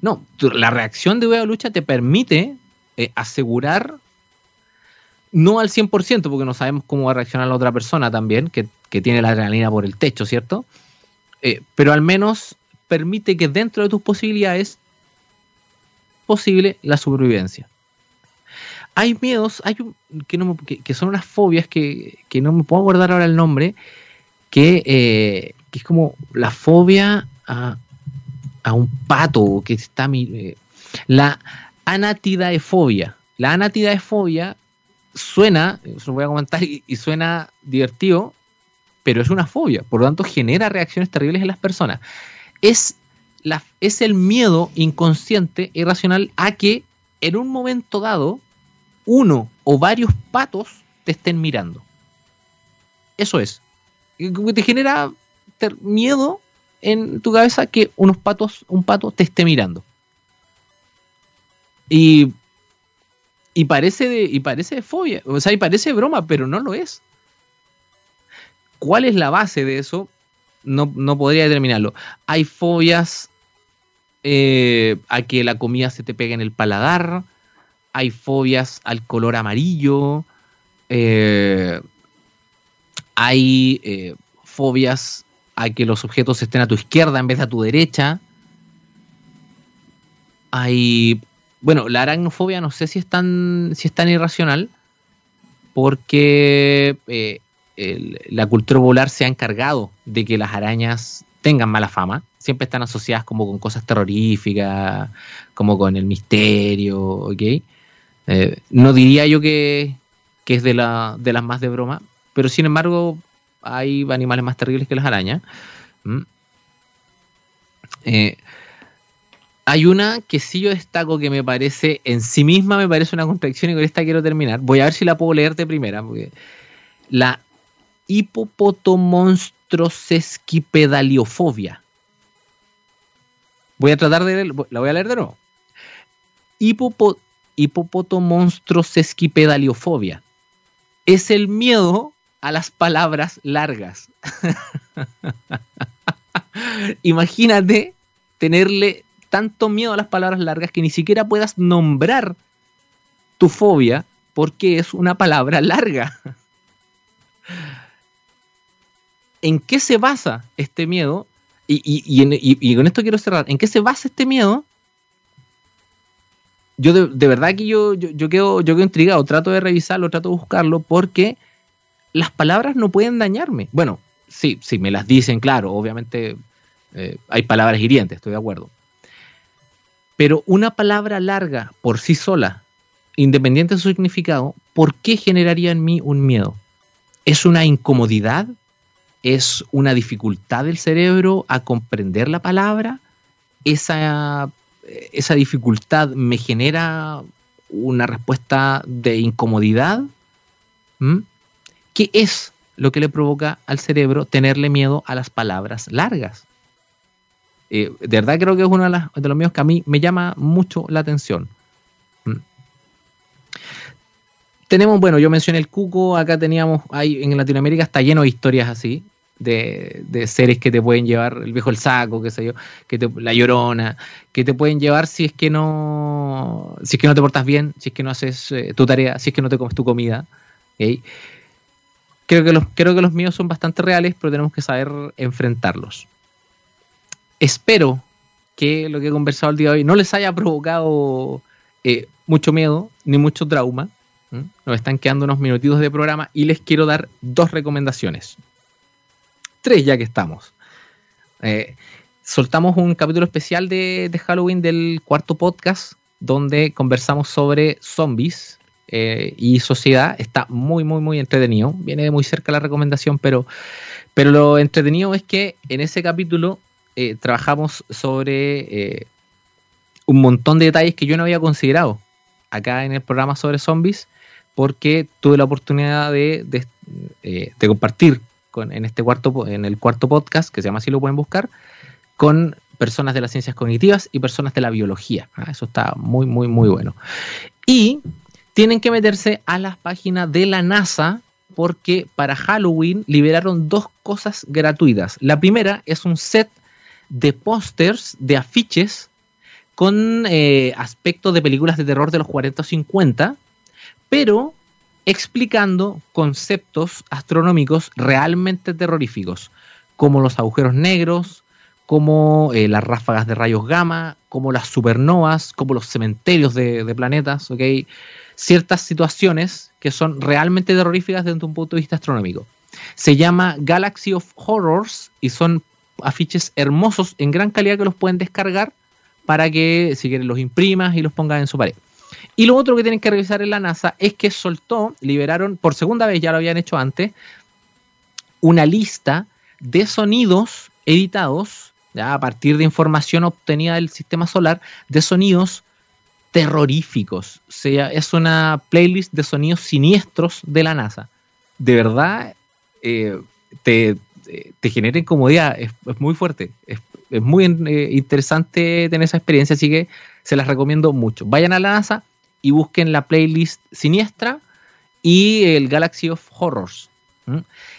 A: No, la reacción de huida o lucha te permite eh, asegurar no al 100%, porque no sabemos cómo va a reaccionar la otra persona también, que, tiene la adrenalina por el techo, ¿cierto? Eh, pero al menos permite que dentro de tus posibilidades posible la supervivencia. Hay miedos, hay que, son unas fobias que, no me puedo acordar ahora el nombre, que, eh, es como la fobia a, un pato que está... Eh, la anatidaefobia. La anatidaefobia suena, eso lo voy a comentar, y, suena divertido, pero es una fobia, por lo tanto genera reacciones terribles en las personas. Es, la, es el miedo inconsciente, irracional, a que en un momento dado uno o varios patos te estén mirando. Eso es. Te genera miedo en tu cabeza que unos patos, un pato te esté mirando. Y y parece de, y parece de fobia, o sea, y parece broma, pero no lo es. ¿Cuál es la base de eso? No, no podría determinarlo. Hay fobias eh, a que la comida se te pegue en el paladar, hay fobias al color amarillo, eh, hay eh, fobias a que los objetos estén a tu izquierda en vez de a tu derecha. Hay bueno, la aracnofobia no sé si es tan, si es tan irracional, porque eh, la cultura popular se ha encargado de que las arañas tengan mala fama. Siempre están asociadas como con cosas terroríficas, como con el misterio, ¿ok? Eh, no diría yo que, es de, la, de las más de broma, pero sin embargo hay animales más terribles que las arañas. Eh, hay una que sí yo destaco que me parece, en sí misma me parece una contradicción y con esta quiero terminar. Voy a ver si la puedo leer de primera. Porque la hipopotomonstrosesquipedaliofobia. Voy a tratar de la voy a leer de nuevo. Hipopo, hipopotomonstrosesquipedaliofobia. Es el miedo a las palabras largas. Imagínate tenerle tanto miedo a las palabras largas que ni siquiera puedas nombrar tu fobia porque es una palabra larga. ¿En qué se basa este miedo? Y, con esto quiero cerrar. ¿En qué se basa este miedo? yo de, verdad que yo, yo, quedo, yo quedo intrigado, trato de revisarlo, trato de buscarlo, porque las palabras no pueden dañarme. Bueno, sí, sí, me las dicen, claro, obviamente eh, hay palabras hirientes, estoy de acuerdo. Pero una palabra larga por sí sola, independiente de su significado, ¿por qué generaría en mí un miedo? ¿Es una incomodidad? ¿Es una dificultad del cerebro a comprender la palabra? ¿Esa esa dificultad me genera una respuesta de incomodidad, ¿qué es lo que le provoca al cerebro tenerle miedo a las palabras largas? Eh, de verdad creo que es uno de, los míos que a mí me llama mucho la atención. Tenemos, bueno, yo mencioné el cuco, acá teníamos, hay, en Latinoamérica está lleno de historias así, de, seres que te pueden llevar, el viejo el saco, qué sé yo, que la llorona, que te pueden llevar si es que no, si es que no te portas bien, si es que no haces eh, tu tarea, si es que no te comes tu comida. Creo, que los, creo que los míos son bastante reales, pero tenemos que saber enfrentarlos. Espero que lo que he conversado el día de hoy no les haya provocado eh, mucho miedo ni mucho trauma. Nos están quedando unos minutitos de programa y les quiero dar dos recomendaciones tres ya que estamos. Eh, soltamos un capítulo especial de, Halloween del cuarto podcast donde conversamos sobre zombies eh, y sociedad. Está muy, muy, muy entretenido. Viene de muy cerca la recomendación, pero, pero lo entretenido es que en ese capítulo eh, trabajamos sobre un montón de detalles que yo no había considerado acá en el programa sobre zombies porque tuve la oportunidad de, de compartir en este cuarto, en el cuarto podcast, que se llama así lo pueden buscar, con personas de las ciencias cognitivas y personas de la biología. Ah, eso está muy, muy, muy bueno. Y tienen que meterse a las páginas de la NASA porque para Halloween liberaron dos cosas gratuitas. La primera es un set de pósters, de afiches con eh, aspectos de películas de terror de los 40 o 50, pero explicando conceptos astronómicos realmente terroríficos, como los agujeros negros, como eh, las ráfagas de rayos gamma, como las supernovas, como los cementerios de, planetas, ¿ok? Ciertas situaciones que son realmente terroríficas desde un punto de vista astronómico. Se llama Galaxy of Horrors y son afiches hermosos en gran calidad que los pueden descargar para que si quieren los imprimas y los pongas en su pared. Y lo otro que tienen que revisar en la NASA es que soltó, liberaron, por segunda vez, ya lo habían hecho antes, una lista de sonidos editados, a partir de información obtenida del sistema solar, de sonidos terroríficos. Sea, es una playlist de sonidos siniestros de la NASA. De verdad, eh, te, te, genera incomodidad, es, muy fuerte. Es, muy eh, interesante tener esa experiencia, así que se las recomiendo mucho. Vayan a la NASA y busquen la playlist Siniestra y el Galaxy of Horrors.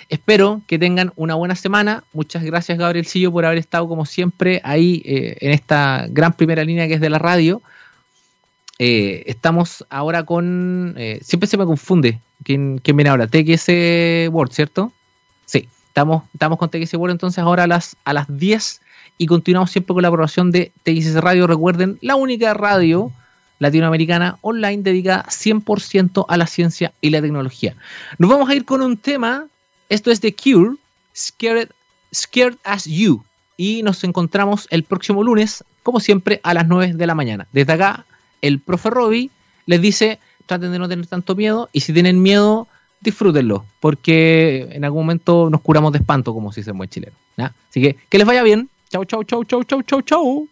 A: Espero que tengan una buena semana. Muchas gracias, Gabrielcillo, por haber estado como siempre ahí eh, en esta gran primera línea que es de la radio. Eh, estamos ahora con. Eh, siempre se me confunde quién, viene ahora. TXS Word, ¿cierto? Sí, estamos, estamos con TXS Word entonces ahora a las, a las 10 y continuamos siempre con la aprobación de TXS Radio. Recuerden, la única radio latinoamericana online dedicada 100% a la ciencia y la tecnología. Nos vamos a ir con un tema, esto es The Cure, Scared, Scared as You, y nos encontramos el próximo lunes, como siempre, a las 9 de la mañana. Desde acá, el profe Robbie les dice, traten de no tener tanto miedo, y si tienen miedo, disfrútenlo, porque en algún momento nos curamos de espanto, como se mueve chileno. Así que que les vaya bien. Chau, chau, chau, chau, chau, chau, chau.